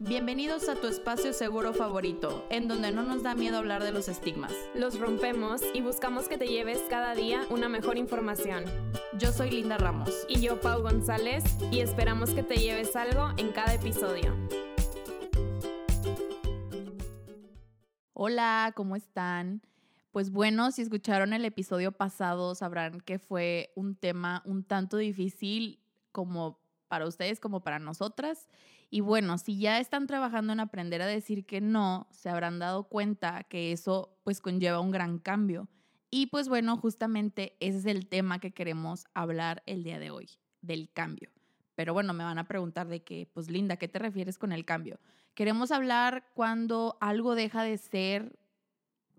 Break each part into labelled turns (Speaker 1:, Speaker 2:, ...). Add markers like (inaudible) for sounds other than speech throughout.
Speaker 1: Bienvenidos a tu espacio seguro favorito, en donde no nos da miedo hablar de los estigmas.
Speaker 2: Los rompemos y buscamos que te lleves cada día una mejor información.
Speaker 1: Yo soy Linda Ramos.
Speaker 2: Y yo, Pau González, y esperamos que te lleves algo en cada episodio.
Speaker 1: Hola, ¿cómo están? Pues bueno, si escucharon el episodio pasado, sabrán que fue un tema un tanto difícil como para ustedes como para nosotras. Y bueno, si ya están trabajando en aprender a decir que no, se habrán dado cuenta que eso pues conlleva un gran cambio. Y pues bueno, justamente ese es el tema que queremos hablar el día de hoy, del cambio. Pero bueno, me van a preguntar de qué, pues Linda, ¿qué te refieres con el cambio? Queremos hablar cuando algo deja de ser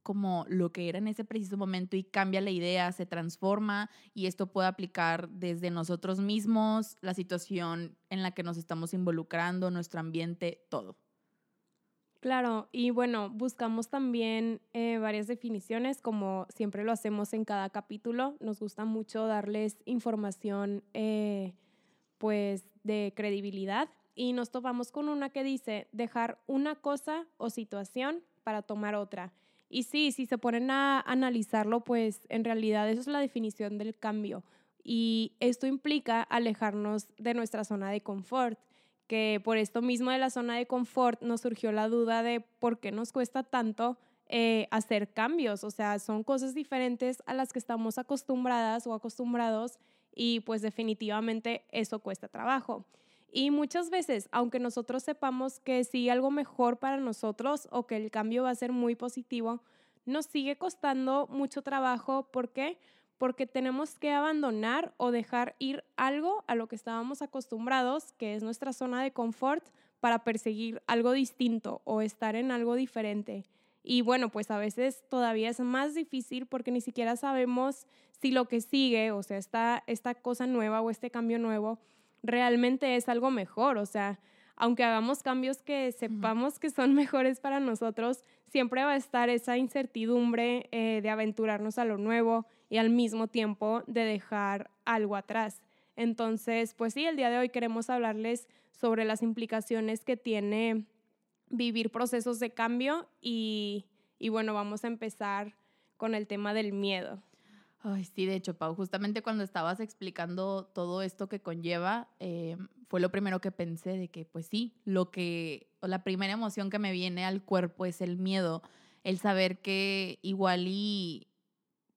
Speaker 1: como lo que era en ese preciso momento y cambia la idea, se transforma y esto puede aplicar desde nosotros mismos, la situación en la que nos estamos involucrando, nuestro ambiente, todo.
Speaker 2: Claro, y bueno, buscamos también eh, varias definiciones, como siempre lo hacemos en cada capítulo. Nos gusta mucho darles información, eh, pues, de credibilidad. Y nos topamos con una que dice dejar una cosa o situación para tomar otra. Y sí, si se ponen a analizarlo, pues en realidad eso es la definición del cambio. Y esto implica alejarnos de nuestra zona de confort, que por esto mismo de la zona de confort nos surgió la duda de por qué nos cuesta tanto eh, hacer cambios. O sea, son cosas diferentes a las que estamos acostumbradas o acostumbrados y pues definitivamente eso cuesta trabajo. Y muchas veces, aunque nosotros sepamos que sí algo mejor para nosotros o que el cambio va a ser muy positivo, nos sigue costando mucho trabajo. ¿Por qué? Porque tenemos que abandonar o dejar ir algo a lo que estábamos acostumbrados, que es nuestra zona de confort, para perseguir algo distinto o estar en algo diferente. Y bueno, pues a veces todavía es más difícil porque ni siquiera sabemos si lo que sigue, o sea, esta, esta cosa nueva o este cambio nuevo, realmente es algo mejor. O sea, aunque hagamos cambios que sepamos que son (laughs) mejores para nosotros, siempre va a estar esa incertidumbre eh, de aventurarnos a lo nuevo y al mismo tiempo de dejar algo atrás. Entonces, pues sí, el día de hoy queremos hablarles sobre las implicaciones que tiene vivir procesos de cambio y, y bueno, vamos a empezar con el tema del miedo.
Speaker 1: Ay, sí, de hecho, Pau, justamente cuando estabas explicando todo esto que conlleva, eh, fue lo primero que pensé de que, pues sí, lo que, o la primera emoción que me viene al cuerpo es el miedo, el saber que igual y,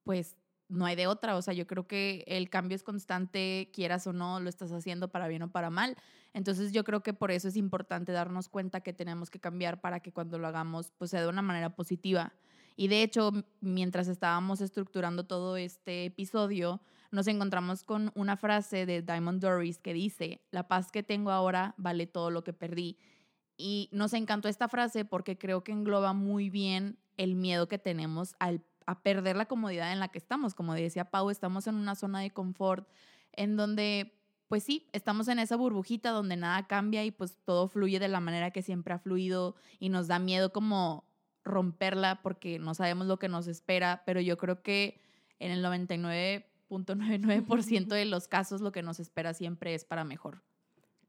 Speaker 1: pues, no hay de otra. O sea, yo creo que el cambio es constante, quieras o no, lo estás haciendo para bien o para mal. Entonces yo creo que por eso es importante darnos cuenta que tenemos que cambiar para que cuando lo hagamos, pues sea de una manera positiva. Y de hecho, mientras estábamos estructurando todo este episodio, nos encontramos con una frase de Diamond Doris que dice, la paz que tengo ahora vale todo lo que perdí. Y nos encantó esta frase porque creo que engloba muy bien el miedo que tenemos al, a perder la comodidad en la que estamos. Como decía Pau, estamos en una zona de confort en donde, pues sí, estamos en esa burbujita donde nada cambia y pues todo fluye de la manera que siempre ha fluido y nos da miedo como romperla porque no sabemos lo que nos espera, pero yo creo que en el 99.99% de los casos lo que nos espera siempre es para mejor.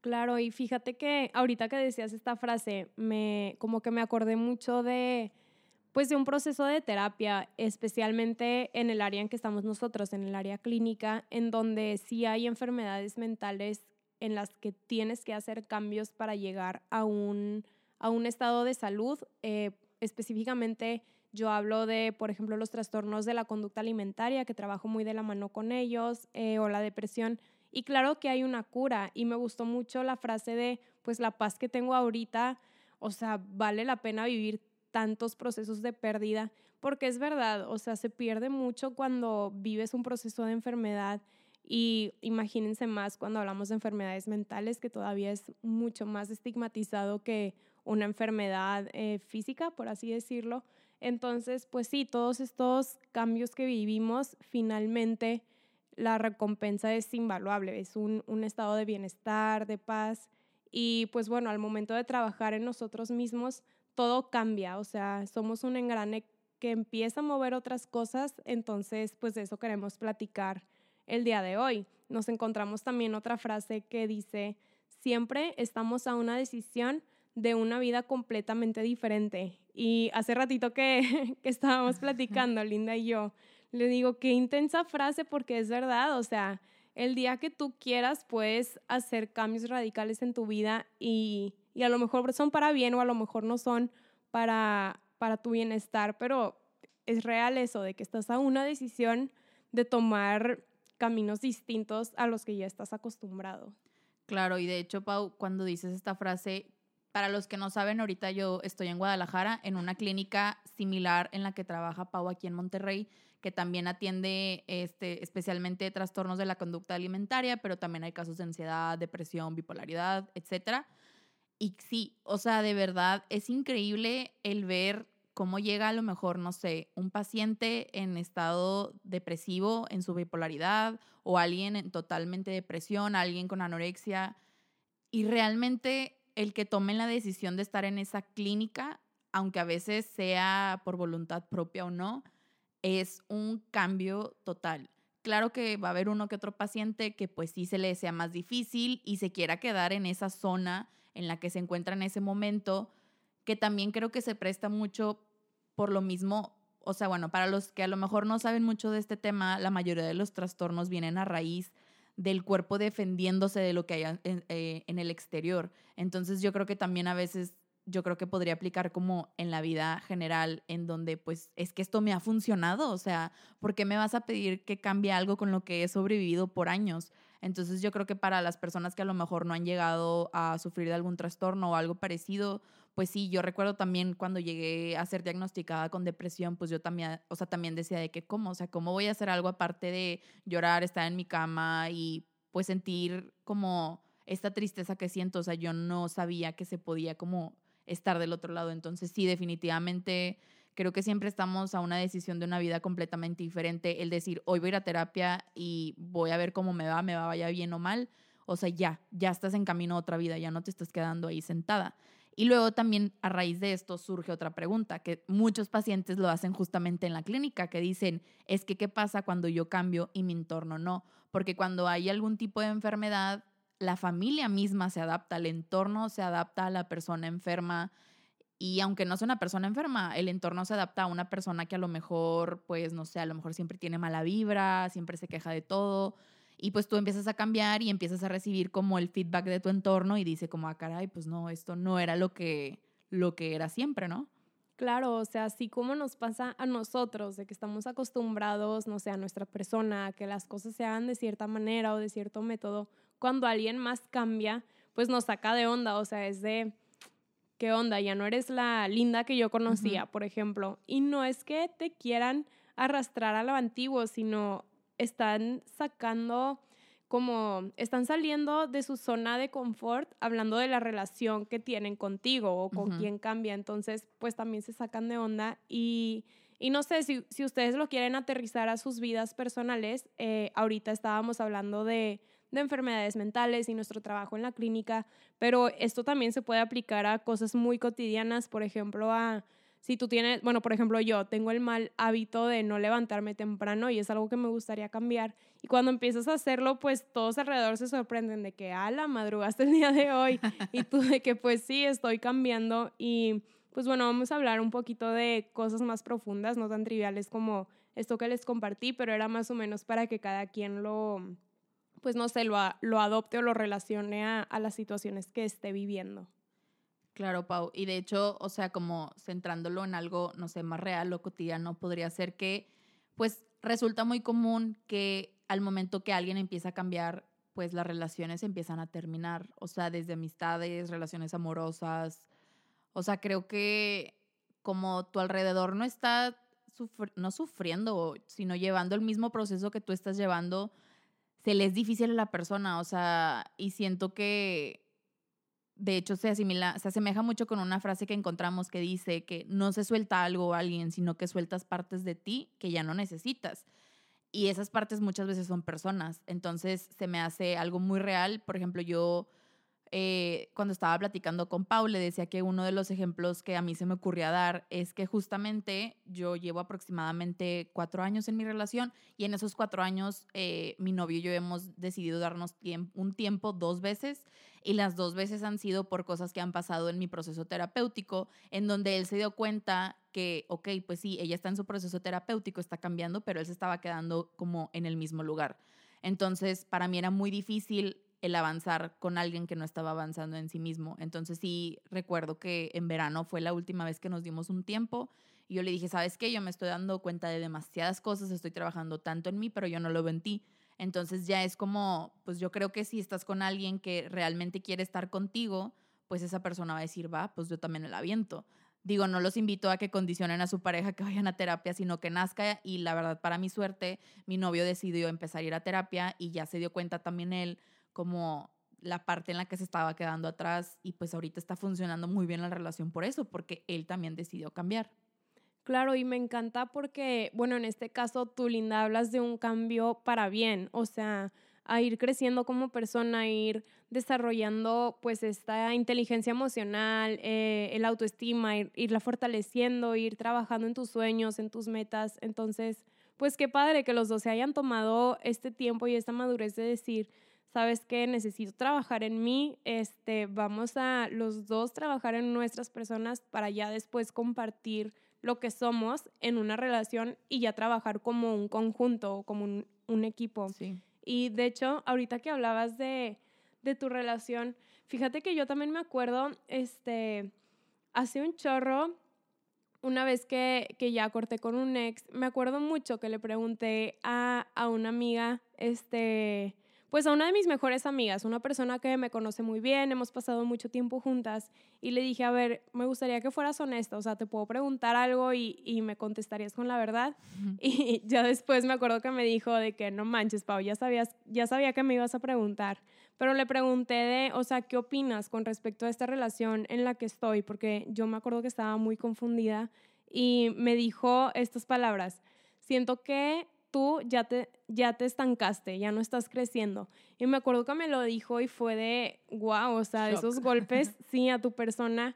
Speaker 2: Claro, y fíjate que ahorita que decías esta frase, me como que me acordé mucho de pues de un proceso de terapia, especialmente en el área en que estamos nosotros, en el área clínica, en donde sí hay enfermedades mentales en las que tienes que hacer cambios para llegar a un, a un estado de salud eh, específicamente yo hablo de, por ejemplo, los trastornos de la conducta alimentaria, que trabajo muy de la mano con ellos, eh, o la depresión. Y claro que hay una cura. Y me gustó mucho la frase de, pues la paz que tengo ahorita, o sea, vale la pena vivir tantos procesos de pérdida, porque es verdad, o sea, se pierde mucho cuando vives un proceso de enfermedad y imagínense más cuando hablamos de enfermedades mentales, que todavía es mucho más estigmatizado que una enfermedad eh, física, por así decirlo. Entonces, pues sí, todos estos cambios que vivimos, finalmente la recompensa es invaluable, es un, un estado de bienestar, de paz. Y pues bueno, al momento de trabajar en nosotros mismos, todo cambia, o sea, somos un engrane que empieza a mover otras cosas, entonces pues de eso queremos platicar el día de hoy. Nos encontramos también otra frase que dice, siempre estamos a una decisión de una vida completamente diferente. Y hace ratito (laughs) que, estábamos platicando, Linda y yo, le digo, qué intensa frase porque es verdad, o sea, el día que tú quieras puedes hacer cambios radicales en tu vida y, y a lo mejor son para bien o a lo mejor no son para, para tu bienestar, pero es real eso de que estás a una decisión de tomar caminos distintos a los que ya estás acostumbrado.
Speaker 1: Claro, y de hecho, Pau, cuando dices esta frase, para los que no saben, ahorita yo estoy en Guadalajara, en una clínica similar en la que trabaja Pau aquí en Monterrey, que también atiende este, especialmente trastornos de la conducta alimentaria, pero también hay casos de ansiedad, depresión, bipolaridad, etc. Y sí, o sea, de verdad es increíble el ver cómo llega a lo mejor, no sé, un paciente en estado depresivo, en su bipolaridad, o alguien en totalmente depresión, alguien con anorexia, y realmente el que tomen la decisión de estar en esa clínica, aunque a veces sea por voluntad propia o no, es un cambio total. Claro que va a haber uno que otro paciente que pues sí se le sea más difícil y se quiera quedar en esa zona en la que se encuentra en ese momento, que también creo que se presta mucho por lo mismo, o sea, bueno, para los que a lo mejor no saben mucho de este tema, la mayoría de los trastornos vienen a raíz del cuerpo defendiéndose de lo que hay en, eh, en el exterior. Entonces yo creo que también a veces yo creo que podría aplicar como en la vida general, en donde pues es que esto me ha funcionado, o sea, ¿por qué me vas a pedir que cambie algo con lo que he sobrevivido por años? Entonces yo creo que para las personas que a lo mejor no han llegado a sufrir de algún trastorno o algo parecido, pues sí, yo recuerdo también cuando llegué a ser diagnosticada con depresión, pues yo también, o sea, también decía de que cómo, o sea, cómo voy a hacer algo aparte de llorar, estar en mi cama y pues sentir como esta tristeza que siento, o sea, yo no sabía que se podía como estar del otro lado. Entonces sí, definitivamente creo que siempre estamos a una decisión de una vida completamente diferente. El decir, hoy voy a ir a terapia y voy a ver cómo me va, me va, vaya bien o mal. O sea, ya, ya estás en camino a otra vida, ya no te estás quedando ahí sentada. Y luego también a raíz de esto surge otra pregunta, que muchos pacientes lo hacen justamente en la clínica, que dicen, es que, ¿qué pasa cuando yo cambio y mi entorno no? Porque cuando hay algún tipo de enfermedad, la familia misma se adapta, el entorno se adapta a la persona enferma. Y aunque no sea una persona enferma, el entorno se adapta a una persona que a lo mejor, pues no sé, a lo mejor siempre tiene mala vibra, siempre se queja de todo y pues tú empiezas a cambiar y empiezas a recibir como el feedback de tu entorno y dice como, ah, caray, pues no, esto no era lo que, lo que era siempre, ¿no?
Speaker 2: Claro, o sea, así como nos pasa a nosotros, de que estamos acostumbrados, no sé, a nuestra persona, a que las cosas se hagan de cierta manera o de cierto método, cuando alguien más cambia, pues nos saca de onda, o sea, es de, ¿qué onda? Ya no eres la linda que yo conocía, por ejemplo. Y no es que te quieran arrastrar a lo antiguo, sino están sacando como están saliendo de su zona de confort hablando de la relación que tienen contigo o con quien cambia. Entonces, pues también se sacan de onda y, y no sé si, si, ustedes lo quieren aterrizar a sus vidas personales. Eh, ahorita estábamos hablando de de enfermedades mentales y nuestro trabajo en la clínica, pero esto también se puede aplicar a cosas muy cotidianas, por ejemplo, a si tú tienes, bueno, por ejemplo, yo tengo el mal hábito de no levantarme temprano y es algo que me gustaría cambiar. Y cuando empiezas a hacerlo, pues todos alrededor se sorprenden de que, ah, la madrugaste el día de hoy. (laughs) y tú de que, pues sí, estoy cambiando. Y pues bueno, vamos a hablar un poquito de cosas más profundas, no tan triviales como esto que les compartí, pero era más o menos para que cada quien lo, pues no sé, lo, lo adopte o lo relacione a, las situaciones que esté viviendo.
Speaker 1: Claro, Pau. Y de hecho, o sea, como centrándolo en algo, no sé, más real o cotidiano, podría ser que, pues, resulta muy común que al momento que alguien empieza a cambiar, pues las relaciones empiezan a terminar. O sea, desde amistades, relaciones amorosas. O sea, creo que como tu alrededor no está, no sufriendo, sino llevando el mismo proceso que tú estás llevando, se le es difícil a la persona, o sea, y siento que de hecho se asimila, se asemeja mucho con una frase que encontramos que dice que no se suelta algo a alguien, sino que sueltas partes de ti que ya no necesitas. Y esas partes muchas veces son personas. Entonces se me hace algo muy real. Por ejemplo, yo eh, cuando estaba platicando con Paul, le decía que uno de los ejemplos que a mí se me ocurría dar es que justamente yo llevo aproximadamente cuatro años en mi relación y en esos cuatro años eh, mi novio y yo hemos decidido darnos un tiempo dos veces y las dos veces han sido por cosas que han pasado en mi proceso terapéutico, en donde él se dio cuenta que, ok, pues sí, ella está en su proceso terapéutico, está cambiando, pero él se estaba quedando como en el mismo lugar. Entonces, para mí era muy difícil el avanzar con alguien que no estaba avanzando en sí mismo. Entonces sí recuerdo que en verano fue la última vez que nos dimos un tiempo y yo le dije, ¿sabes qué? Yo me estoy dando cuenta de demasiadas cosas, estoy trabajando tanto en mí, pero yo no lo veo en ti. Entonces ya es como, pues yo creo que si estás con alguien que realmente quiere estar contigo, pues esa persona va a decir, va, pues yo también el aviento. Digo, no los invito a que condicionen a su pareja que vayan a terapia, sino que nazca. Y la verdad, para mi suerte, mi novio decidió empezar a ir a terapia y ya se dio cuenta también él como la parte en la que se estaba quedando atrás y pues ahorita está funcionando muy bien la relación por eso, porque él también decidió cambiar.
Speaker 2: Claro, y me encanta porque, bueno, en este caso tú, Linda, hablas de un cambio para bien, o sea, a ir creciendo como persona, a ir desarrollando pues esta inteligencia emocional, eh, el autoestima, ir, irla fortaleciendo, ir trabajando en tus sueños, en tus metas. Entonces, pues qué padre que los dos se hayan tomado este tiempo y esta madurez de decir, sabes que necesito trabajar en mí, este, vamos a los dos trabajar en nuestras personas para ya después compartir lo que somos en una relación y ya trabajar como un conjunto, como un, un equipo.
Speaker 1: Sí.
Speaker 2: Y de hecho, ahorita que hablabas de, de tu relación, fíjate que yo también me acuerdo, este, hace un chorro, una vez que, que, ya corté con un ex, me acuerdo mucho que le pregunté a, a una amiga, este, pues a una de mis mejores amigas, una persona que me conoce muy bien, hemos pasado mucho tiempo juntas y le dije, a ver, me gustaría que fueras honesta, o sea, te puedo preguntar algo y, y me contestarías con la verdad. Y ya después me acuerdo que me dijo de que no manches, Pau, ya, sabías, ya sabía que me ibas a preguntar, pero le pregunté de, o sea, ¿qué opinas con respecto a esta relación en la que estoy? Porque yo me acuerdo que estaba muy confundida y me dijo estas palabras, siento que tú ya te, ya te estancaste, ya no estás creciendo. Y me acuerdo que me lo dijo y fue de, wow, o sea, esos golpes, (laughs) sí, a tu persona,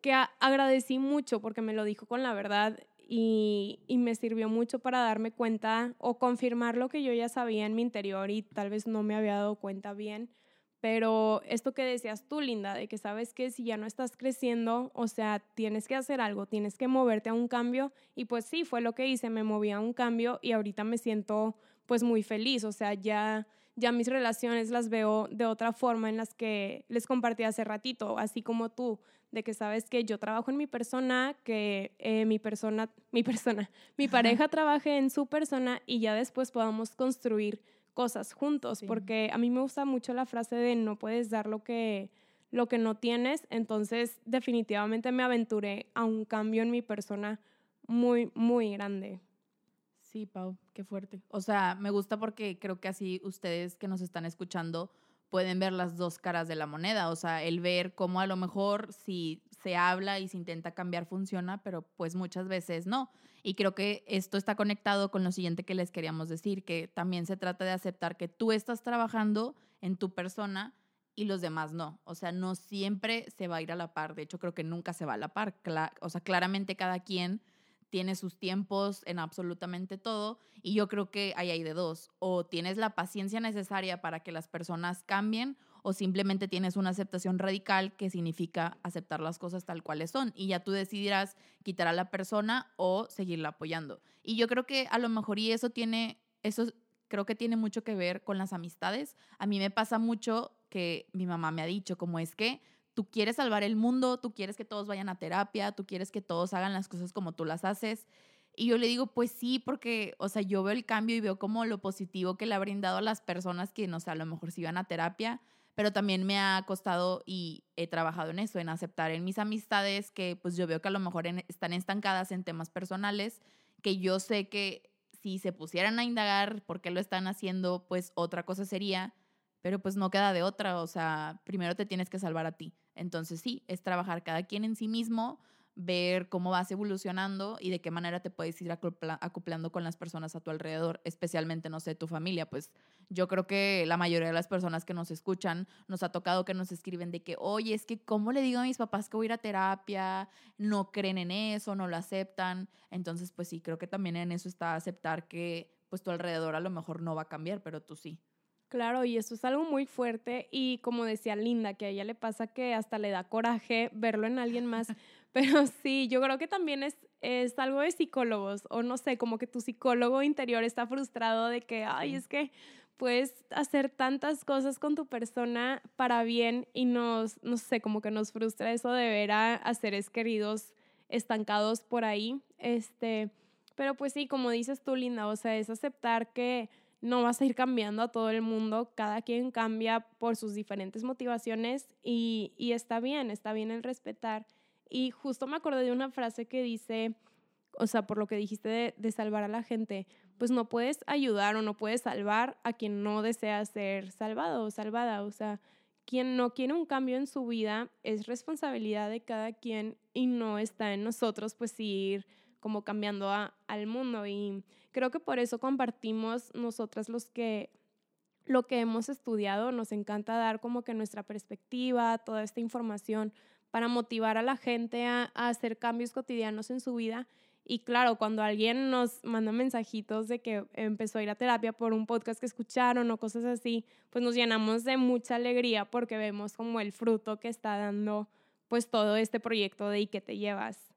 Speaker 2: que agradecí mucho porque me lo dijo con la verdad y, y, me sirvió mucho para darme cuenta o confirmar lo que yo ya sabía en mi interior y tal vez no me había dado cuenta bien pero esto que decías tú, Linda, de que sabes que si ya no estás creciendo, o sea, tienes que hacer algo, tienes que moverte a un cambio. Y pues sí, fue lo que hice, me moví a un cambio y ahorita me siento pues muy feliz. O sea, ya, ya mis relaciones las veo de otra forma en las que les compartí hace ratito, así como tú, de que sabes que yo trabajo en mi persona, que eh, mi persona, mi persona, mi pareja trabaje en su persona y ya después podamos construir cosas juntos, porque a mí me gusta mucho la frase de no puedes dar lo que, lo que no tienes, entonces definitivamente me aventuré a un cambio en mi persona muy, muy grande.
Speaker 1: Sí, Pau, qué fuerte. O sea, me gusta porque creo que así ustedes que nos están escuchando pueden ver las dos caras de la moneda, o sea, el ver cómo a lo mejor si se habla y se intenta cambiar funciona, pero pues muchas veces no. Y creo que esto está conectado con lo siguiente que les queríamos decir, que también se trata de aceptar que tú estás trabajando en tu persona y los demás no. O sea, no siempre se va a ir a la par. De hecho, creo que nunca se va a la par. o sea, claramente cada quien tiene sus tiempos en absolutamente todo y yo creo que ahí hay de dos. O tienes la paciencia necesaria para que las personas cambien o simplemente tienes una aceptación radical que significa aceptar las cosas tal cuales son y ya tú decidirás quitar a la persona o seguirla apoyando. Y yo creo que a lo mejor y eso tiene, eso creo que tiene mucho que ver con las amistades. A mí me pasa mucho que mi mamá me ha dicho como es que tú quieres salvar el mundo, tú quieres que todos vayan a terapia, tú quieres que todos hagan las cosas como tú las haces. Y yo le digo, pues sí, porque, o sea, yo veo el cambio y veo como lo positivo que le ha brindado a las personas que, no sé, a lo mejor si iban a terapia, pero también me ha costado y he trabajado en eso, en aceptar en mis amistades que pues yo veo que a lo mejor están estancadas en temas personales, que yo sé que si se pusieran a indagar por qué lo están haciendo, pues otra cosa sería, pero pues no queda de otra, o sea, primero te tienes que salvar a ti. Entonces sí, es trabajar cada quien en sí mismo, ver cómo vas evolucionando y de qué manera te puedes ir acoplando con las personas a tu alrededor, especialmente, no sé, tu familia. Pues yo creo que la mayoría de las personas que nos escuchan nos ha tocado que nos escriben de que, oye, es que, ¿cómo le digo a mis papás que voy a ir a terapia? No creen en eso, no lo aceptan. Entonces, pues sí, creo que también en eso está aceptar que pues tu alrededor a lo mejor no va a cambiar, pero tú sí.
Speaker 2: Claro, y eso es algo muy fuerte y como decía Linda, que a ella le pasa que hasta le da coraje verlo en alguien más, (laughs) pero sí, yo creo que también es, es algo de psicólogos, o no sé, como que tu psicólogo interior está frustrado de que, ay, es que puedes hacer tantas cosas con tu persona para bien y nos, no sé, como que nos frustra eso de ver a, a seres queridos estancados por ahí, este, pero pues sí, como dices tú, Linda, o sea, es aceptar que no vas a ir cambiando a todo el mundo, cada quien cambia por sus diferentes motivaciones y, y está bien, está bien el respetar. Y justo me acordé de una frase que dice, o sea, por lo que dijiste de, salvar a la gente, pues no puedes ayudar o no puedes salvar a quien no desea ser salvado o salvada. O sea, quien no quiere un cambio en su vida es responsabilidad de cada quien y no está en nosotros pues ir como cambiando al mundo. Y creo que por eso compartimos nosotras los que lo que hemos estudiado, nos encanta dar como que nuestra perspectiva, toda esta información para motivar a la gente a, hacer cambios cotidianos en su vida. Y claro, cuando alguien nos manda mensajitos de que empezó a ir a terapia por un podcast que escucharon o cosas así, pues nos llenamos de mucha alegría porque vemos como el fruto que está dando pues todo este proyecto de y que te llevas.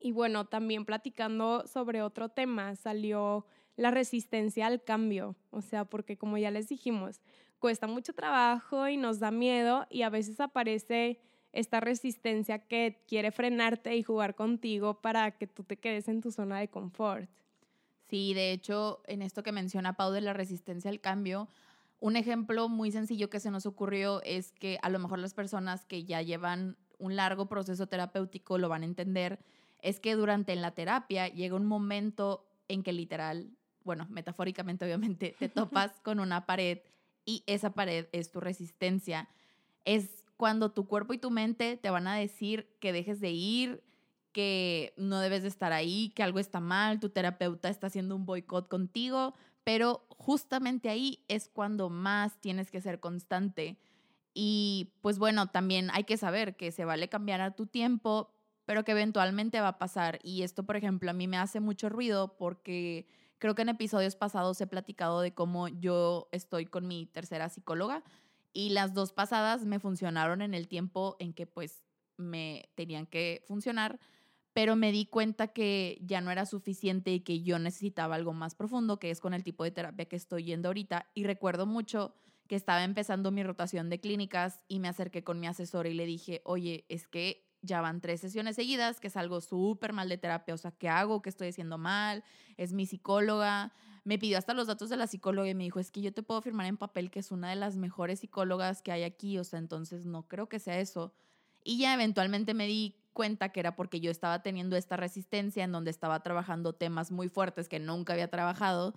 Speaker 2: Y bueno, también platicando sobre otro tema, salió la resistencia al cambio, o sea, porque como ya les dijimos, cuesta mucho trabajo y nos da miedo y a veces aparece esta resistencia que quiere frenarte y jugar contigo para que tú te quedes en tu zona de confort.
Speaker 1: Sí, de hecho, en esto que menciona Pau de la resistencia al cambio, un ejemplo muy sencillo que se nos ocurrió es que a lo mejor las personas que ya llevan un largo proceso terapéutico lo van a entender es que durante la terapia llega un momento en que literal, bueno, metafóricamente obviamente, te (laughs) topas con una pared y esa pared es tu resistencia. Es cuando tu cuerpo y tu mente te van a decir que dejes de ir, que no debes de estar ahí, que algo está mal, tu terapeuta está haciendo un boicot contigo, pero justamente ahí es cuando más tienes que ser constante. Y pues bueno, también hay que saber que se vale cambiar a tu tiempo, pero que eventualmente va a pasar. Y esto, por ejemplo, a mí me hace mucho ruido porque creo que en episodios pasados he platicado de cómo yo estoy con mi tercera psicóloga y las dos pasadas me funcionaron en el tiempo en que pues me tenían que funcionar, pero me di cuenta que ya no era suficiente y que yo necesitaba algo más profundo, que es con el tipo de terapia que estoy yendo ahorita. Y recuerdo mucho que estaba empezando mi rotación de clínicas y me acerqué con mi asesora y le dije, oye, es que ya van tres sesiones seguidas, que es algo súper mal de terapia, o sea, ¿qué hago? ¿Qué estoy haciendo mal? Es mi psicóloga. Me pidió hasta los datos de la psicóloga y me dijo, es que yo te puedo firmar en papel que es una de las mejores psicólogas que hay aquí, o sea, entonces no creo que sea eso. Y ya eventualmente me di cuenta que era porque yo estaba teniendo esta resistencia en donde estaba trabajando temas muy fuertes que nunca había trabajado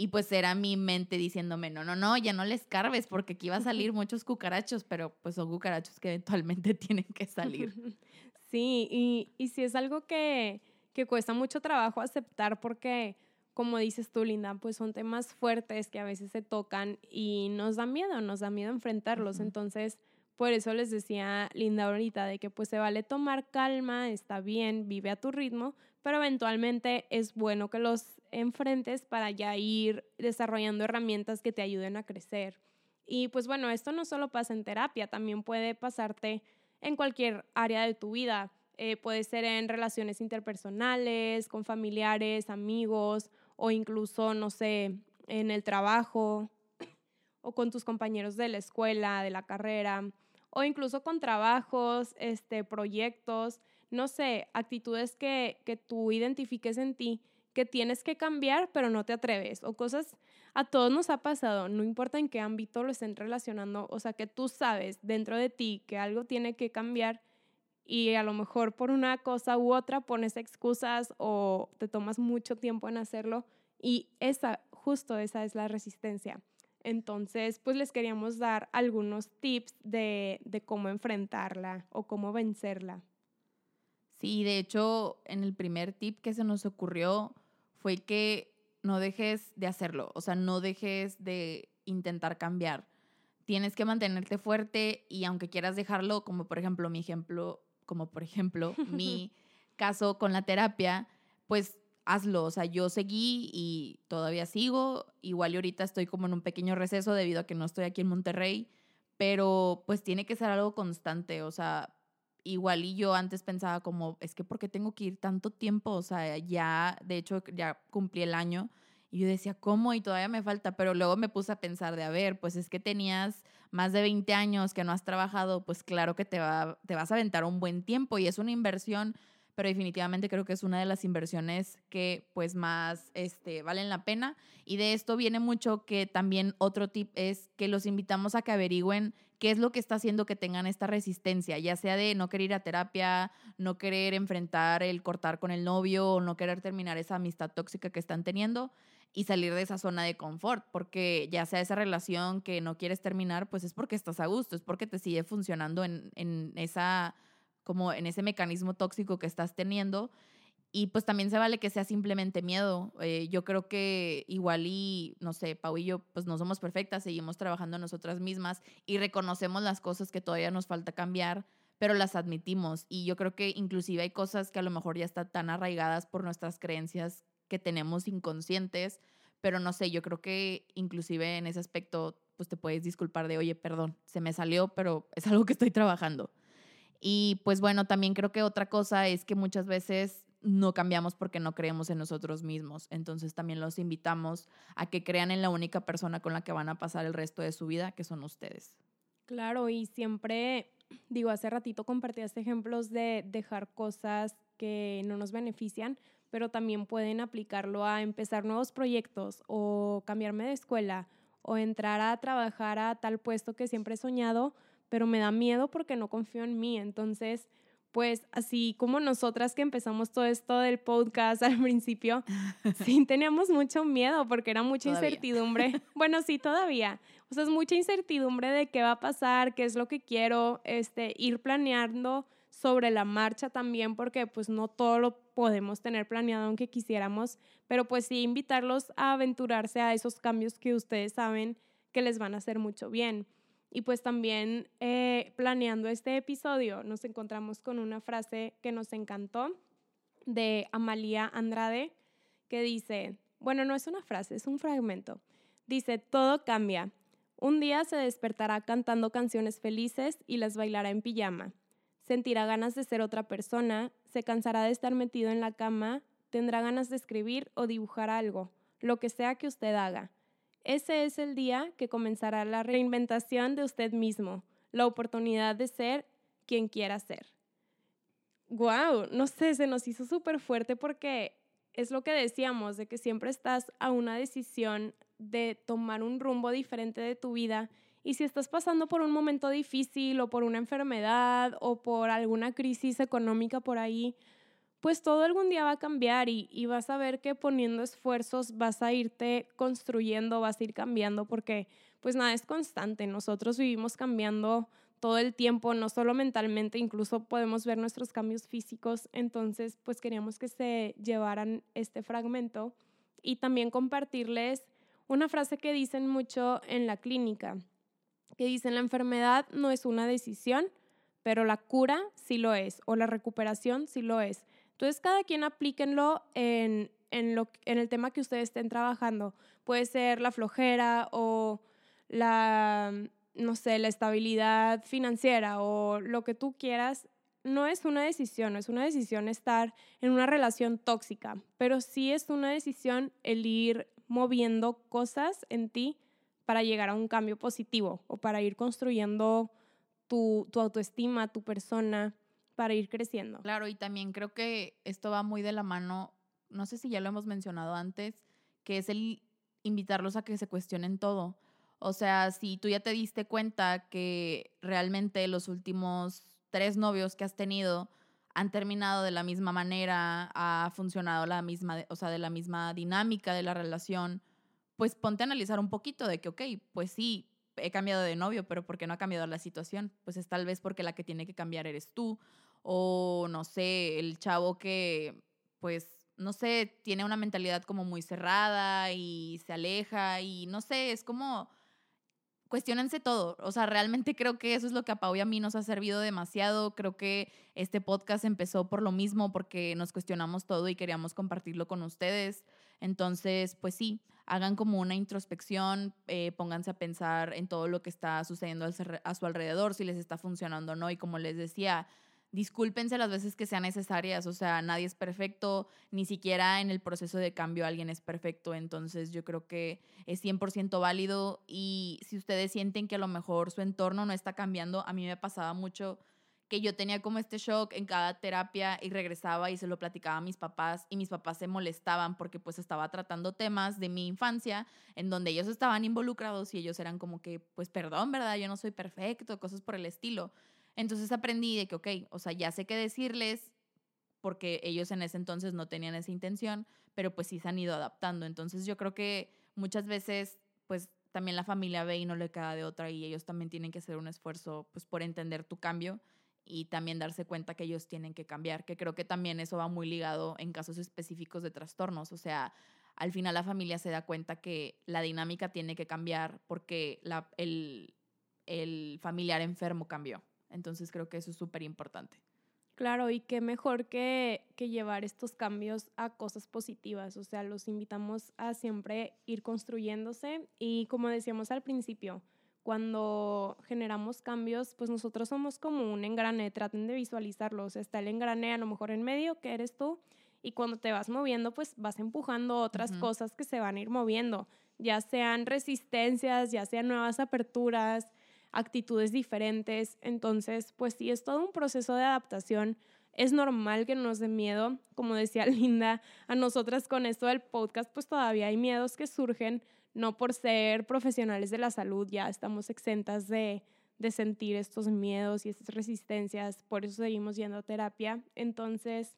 Speaker 1: y pues era mi mente diciéndome, no, no, no, ya no les carves porque aquí va a (laughs) salir muchos cucarachos, pero pues son cucarachos que eventualmente (laughs) tienen que salir. (laughs)
Speaker 2: Sí, y, y sí es algo que, que cuesta mucho trabajo aceptar porque, como dices tú, Linda, pues son temas fuertes que a veces se tocan y nos da miedo, nos da miedo enfrentarlos. Entonces, por eso les decía Linda ahorita de que pues se vale tomar calma, está bien, vive a tu ritmo, pero eventualmente es bueno que los enfrentes para ya ir desarrollando herramientas que te ayuden a crecer. Y pues bueno, esto no solo pasa en terapia, también puede pasarte en cualquier área de tu vida. Eh, puede ser en relaciones interpersonales, con familiares, amigos o incluso, no sé, en el trabajo (clears throat) o con tus compañeros de la escuela, de la carrera o incluso con trabajos, este, proyectos, no sé, actitudes que, que tú identifiques en ti que tienes que cambiar, pero no te atreves, o cosas, a todos nos ha pasado, no importa en qué ámbito lo estén relacionando, o sea, que tú sabes dentro de ti que algo tiene que cambiar y a lo mejor por una cosa u otra pones excusas o te tomas mucho tiempo en hacerlo y esa, justo esa es la resistencia. Entonces, pues les queríamos dar algunos tips de, cómo enfrentarla o cómo vencerla.
Speaker 1: Sí, de hecho, en el primer tip que se nos ocurrió fue que no dejes de hacerlo, o sea, no dejes de intentar cambiar. Tienes que mantenerte fuerte y aunque quieras dejarlo, como por ejemplo mi ejemplo, como por ejemplo (laughs) mi caso con la terapia, pues hazlo. O sea, yo seguí y todavía sigo. Igual y ahorita estoy como en un pequeño receso debido a que no estoy aquí en Monterrey, pero pues tiene que ser algo constante. O sea, igual y yo antes pensaba como, es que ¿por qué tengo que ir tanto tiempo? O sea, ya, de hecho, ya cumplí el año. Y yo decía, ¿cómo? Y todavía me falta, pero luego me puse a pensar de, a ver, pues es que tenías más de 20 años que no has trabajado, pues claro que te, va, te vas a aventar un buen tiempo y es una inversión pero definitivamente creo que es una de las inversiones que pues más este, valen la pena. Y de esto viene mucho que también otro tip es que los invitamos a que averigüen qué es lo que está haciendo que tengan esta resistencia, ya sea de no querer ir a terapia, no querer enfrentar el cortar con el novio o no querer terminar esa amistad tóxica que están teniendo y salir de esa zona de confort, porque ya sea esa relación que no quieres terminar, pues es porque estás a gusto, es porque te sigue funcionando en, en esa como en ese mecanismo tóxico que estás teniendo. Y pues también se vale que sea simplemente miedo. Eh, yo creo que igual y, no sé, Pau y yo pues no somos perfectas, seguimos trabajando nosotras mismas y reconocemos las cosas que todavía nos falta cambiar, pero las admitimos. Y yo creo que inclusive hay cosas que a lo mejor ya están tan arraigadas por nuestras creencias que tenemos inconscientes, pero no sé, yo creo que inclusive en ese aspecto pues te puedes disculpar de, oye, perdón, se me salió, pero es algo que estoy trabajando. Y pues bueno, también creo que otra cosa es que muchas veces no cambiamos porque no creemos en nosotros mismos. Entonces también los invitamos a que crean en la única persona con la que van a pasar el resto de su vida, que son ustedes.
Speaker 2: Claro, y siempre, digo, hace ratito compartías ejemplos de dejar cosas que no nos benefician, pero también pueden aplicarlo a empezar nuevos proyectos o cambiarme de escuela o entrar a trabajar a tal puesto que siempre he soñado pero me da miedo porque no confío en mí. Entonces, pues así como nosotras que empezamos todo esto del podcast (laughs) al principio, sí teníamos mucho miedo porque era mucha incertidumbre. (laughs) Bueno, sí, todavía. O sea, es mucha incertidumbre de qué va a pasar, qué es lo que quiero, este, ir planeando sobre la marcha también porque pues no todo lo podemos tener planeado aunque quisiéramos, pero pues sí invitarlos a aventurarse a esos cambios que ustedes saben que les van a hacer mucho bien. Y pues también eh, planeando este episodio nos encontramos con una frase que nos encantó de Amalia Andrade que dice, bueno, no es una frase, es un fragmento. Dice, todo cambia. Un día se despertará cantando canciones felices y las bailará en pijama. Sentirá ganas de ser otra persona, se cansará de estar metido en la cama, tendrá ganas de escribir o dibujar algo, lo que sea que usted haga. Ese es el día que comenzará la reinventación de usted mismo, la oportunidad de ser quien quiera ser. Wow, no sé, se nos hizo súper fuerte porque es lo que decíamos, de que siempre estás a una decisión de tomar un rumbo diferente de tu vida. Y si estás pasando por un momento difícil o por una enfermedad o por alguna crisis económica por ahí, pues todo algún día va a cambiar y, vas a ver que poniendo esfuerzos vas a irte construyendo, vas a ir cambiando, porque pues nada es constante. Nosotros vivimos cambiando todo el tiempo, no solo mentalmente, incluso podemos ver nuestros cambios físicos. Entonces, pues queríamos que se llevaran este fragmento y también compartirles una frase que dicen mucho en la clínica, que dicen la enfermedad no es una decisión, pero la cura sí lo es, o la recuperación sí lo es. Entonces, cada quien aplíquenlo en, en, lo, en el tema que ustedes estén trabajando. Puede ser la flojera o la, no sé, la estabilidad financiera o lo que tú quieras. No es una decisión, es una decisión estar en una relación tóxica, pero sí es una decisión el ir moviendo cosas en ti para llegar a un cambio positivo o para ir construyendo tu, tu autoestima, tu persona, para ir creciendo.
Speaker 1: Claro, y también creo que esto va muy de la mano, no sé si ya lo hemos mencionado antes, que es el invitarlos a que se cuestionen todo. O sea, si tú ya te diste cuenta que realmente los últimos tres novios que has tenido han terminado de la misma manera, ha funcionado la misma, o sea, de la misma dinámica de la relación, pues ponte a analizar un poquito de que, ok, pues sí, he cambiado de novio, pero ¿por qué no ha cambiado la situación? Pues es tal vez porque la que tiene que cambiar eres tú o no sé, el chavo que pues no sé, tiene una mentalidad como muy cerrada y se aleja y no sé, es como cuestionense todo. O sea, realmente (laughs) creo que eso es lo que a Pau y a mí nos ha servido demasiado. Creo que este podcast empezó por lo mismo, porque nos cuestionamos todo y queríamos compartirlo con ustedes. Entonces, pues sí, hagan como una introspección, eh, pónganse a pensar en todo lo que está sucediendo a su alrededor, si les está funcionando o no. Y como les decía, discúlpense las veces que sean necesarias, o sea, nadie es perfecto, ni siquiera en el proceso de cambio alguien es perfecto, entonces yo creo que es 100% válido y si ustedes sienten que a lo mejor su entorno no está cambiando, a mí me pasaba mucho que yo tenía como este shock en cada terapia y regresaba y se lo platicaba a mis papás y mis papás se molestaban porque pues estaba tratando temas de mi infancia en donde ellos estaban involucrados y ellos eran como que pues perdón, ¿verdad? Yo no soy perfecto, cosas por el estilo. Entonces aprendí de que, ok, o sea, ya sé qué decirles porque ellos en ese entonces no tenían esa intención, pero pues sí se han ido adaptando. Entonces yo creo que muchas veces, pues también la familia ve y no le queda de otra y ellos también tienen que hacer un esfuerzo, pues por entender tu cambio y también darse cuenta que ellos tienen que cambiar, que creo que también eso va muy ligado en casos específicos de trastornos. O sea, al final la familia se da cuenta que la dinámica tiene que cambiar porque el, el familiar enfermo cambió. Entonces creo que eso es súper importante.
Speaker 2: Claro, y qué mejor que, que, llevar estos cambios a cosas positivas. O sea, los invitamos a siempre ir construyéndose y como decíamos al principio, cuando generamos cambios, pues nosotros somos como un engrane, traten de visualizarlo. O sea, está el engrane a lo mejor en medio, que eres tú, y cuando te vas moviendo, pues vas empujando otras cosas que se van a ir moviendo, ya sean resistencias, ya sean nuevas aperturas, actitudes diferentes. Entonces, pues sí, es todo un proceso de adaptación. Es normal que nos dé miedo, como decía (laughs) Linda, a nosotras con esto del podcast, pues todavía hay miedos que surgen, no por ser profesionales de la salud, ya estamos exentas de, de sentir estos miedos y estas resistencias, por eso seguimos yendo a terapia. Entonces,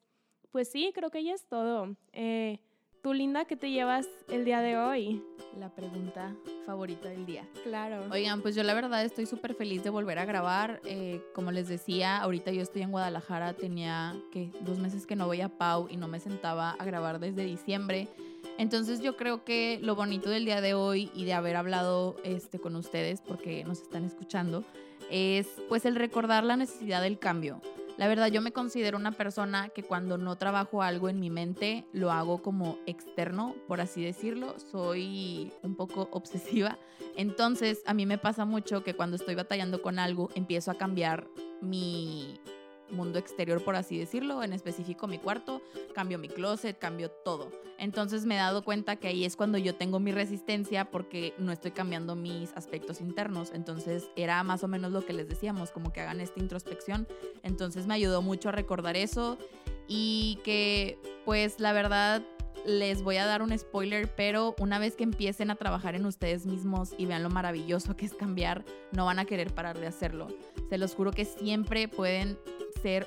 Speaker 2: pues sí, creo que ya es todo. Eh, Tú, Linda, ¿qué te llevas el día de hoy?
Speaker 1: La pregunta favorita del día.
Speaker 2: Claro.
Speaker 1: Oigan, pues yo la verdad estoy súper feliz de volver a grabar. Eh, como les decía, ahorita yo estoy en Guadalajara, tenía que dos meses que no voy a Pau y no me sentaba a grabar desde diciembre. Entonces yo creo que lo bonito del día de hoy y de haber hablado este, con ustedes, porque nos están escuchando, es pues el recordar la necesidad del cambio. La verdad, yo me considero una persona que cuando no trabajo algo en mi mente, lo hago como externo, por así decirlo. Soy un poco obsesiva. Entonces, a mí me pasa mucho que cuando estoy batallando con algo, empiezo a cambiar mi mundo exterior, por así decirlo, en específico mi cuarto, cambio mi closet, cambio todo. Entonces me he dado cuenta que ahí es cuando yo tengo mi resistencia porque no estoy cambiando mis aspectos internos. Entonces era más o menos lo que les decíamos, como que hagan esta introspección. Entonces me ayudó mucho a recordar eso y que pues la verdad les voy a dar un spoiler, pero una vez que empiecen a trabajar en ustedes mismos y vean lo maravilloso que es cambiar, no van a querer parar de hacerlo. Se los juro que siempre pueden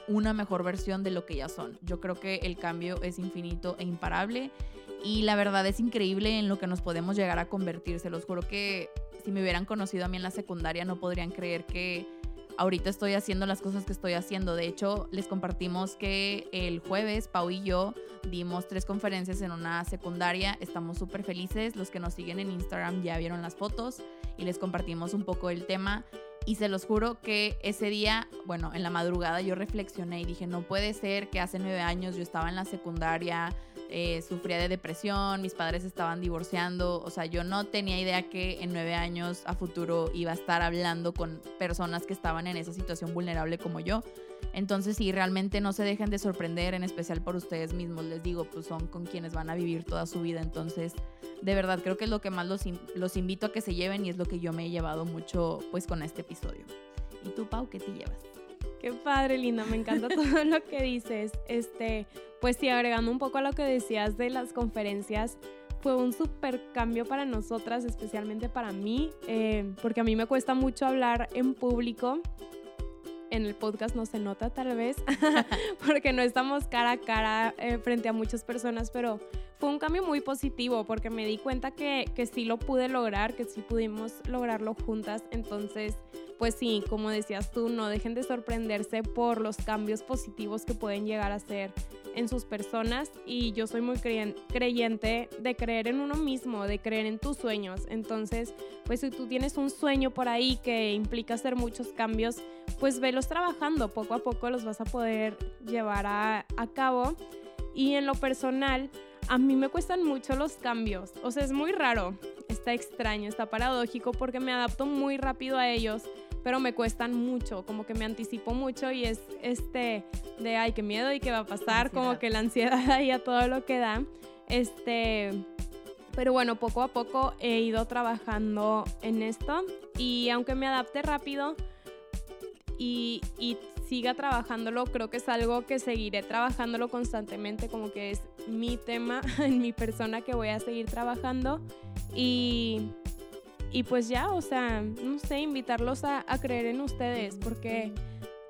Speaker 1: una mejor versión de lo que ya son. Yo creo que el cambio es infinito e imparable y la verdad es increíble en lo que nos podemos llegar a convertir. Se los juro que si me hubieran conocido a mí en la secundaria no podrían creer que ahorita estoy haciendo las cosas que estoy haciendo. De hecho, les compartimos que el jueves Pau y yo dimos tres conferencias en una secundaria. Estamos súper felices. Los que nos siguen en Instagram ya vieron las fotos y les compartimos un poco el tema. Y se los juro que ese día, bueno, en la madrugada yo reflexioné y dije, no puede ser que hace nueve años yo estaba en la secundaria, eh, sufría de depresión, mis padres estaban divorciando, o sea, yo no tenía idea que en nueve años a futuro iba a estar hablando con personas que estaban en esa situación vulnerable como yo. Entonces, sí, realmente no se dejen de sorprender, en especial por ustedes mismos, les digo, pues son con quienes van a vivir toda su vida. Entonces, de verdad, creo que es lo que más los, los invito a que se lleven y es lo que yo me he llevado mucho pues con este episodio. ¿Y tú, Pau, qué te llevas?
Speaker 2: Qué padre, Linda, me encanta (laughs) todo lo que dices. Este, pues sí, agregando un poco a lo que decías de las conferencias, fue un súper cambio para nosotras, especialmente para mí, eh, porque a mí me cuesta mucho hablar en público en el podcast no se nota tal vez, (laughs) porque no estamos cara a cara eh, frente a muchas personas, pero fue un cambio muy positivo porque me di cuenta que, que sí lo pude lograr, que sí pudimos lograrlo juntas. Entonces, pues sí, como decías tú, no dejen de sorprenderse por los cambios positivos que pueden llegar a ser en sus personas y yo soy muy creyente de creer en uno mismo, de creer en tus sueños. Entonces, pues si tú tienes un sueño por ahí que implica hacer muchos cambios, pues velos trabajando, poco a poco los vas a poder llevar a, a cabo. Y en lo personal, a mí me cuestan mucho los cambios, o sea, es muy raro, está extraño, está paradójico porque me adapto muy rápido a ellos pero me cuestan mucho, como que me anticipo mucho y es este de, ay, qué miedo y qué va a pasar, como que la ansiedad (laughs) ahí a todo lo que da. Este, pero bueno, poco a poco he ido trabajando en esto y aunque me adapte rápido y, y siga trabajándolo, creo que es algo que seguiré trabajándolo constantemente, como que es mi tema (laughs) en mi persona que voy a seguir trabajando y y pues ya, o sea, no sé, invitarlos a, creer en ustedes, porque,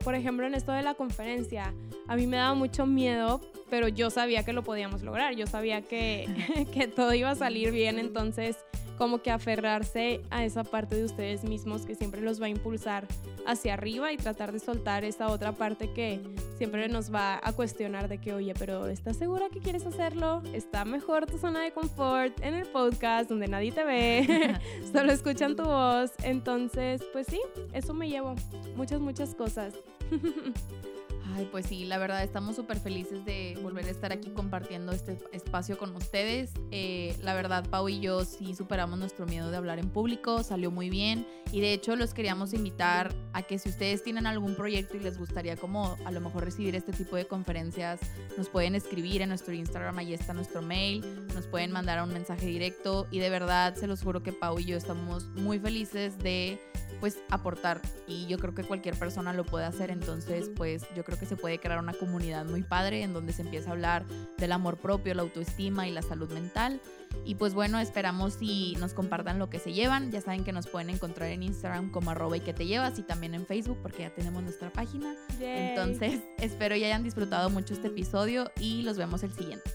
Speaker 2: por ejemplo, en esto de la conferencia, a mí me daba mucho miedo, pero yo sabía que lo podíamos lograr, yo sabía que, (laughs) que todo iba a salir bien, entonces como que aferrarse a esa parte de ustedes mismos que siempre los va a impulsar hacia arriba y tratar de soltar esa otra parte que siempre nos va a cuestionar de que, oye, pero ¿estás segura que quieres hacerlo? Está mejor tu zona de confort en el podcast donde nadie te ve, (laughs) (laughs) solo escuchan tu voz. Entonces, pues sí, eso me llevo muchas, muchas cosas. (laughs)
Speaker 1: Ay, pues sí, la verdad estamos súper felices de volver a estar aquí compartiendo este espacio con ustedes. Eh, la verdad, Pau y yo sí superamos nuestro miedo de hablar en público, salió muy bien y de hecho los queríamos invitar a que si ustedes tienen algún proyecto y les gustaría como a lo mejor recibir este tipo de conferencias, nos pueden escribir en nuestro Instagram, ahí está nuestro mail, nos pueden mandar un mensaje directo y de verdad se los juro que Pau y yo estamos muy felices de pues aportar y yo creo que cualquier persona lo puede hacer, entonces pues yo creo que se puede crear una comunidad muy padre en donde se empieza a hablar del amor propio, la autoestima y la salud mental. Y pues bueno, esperamos si nos compartan lo que se llevan. Ya saben que nos pueden encontrar en Instagram como arroba y que te llevas y también en Facebook porque ya tenemos nuestra página. Entonces espero ya hayan disfrutado mucho este episodio y los vemos el siguiente.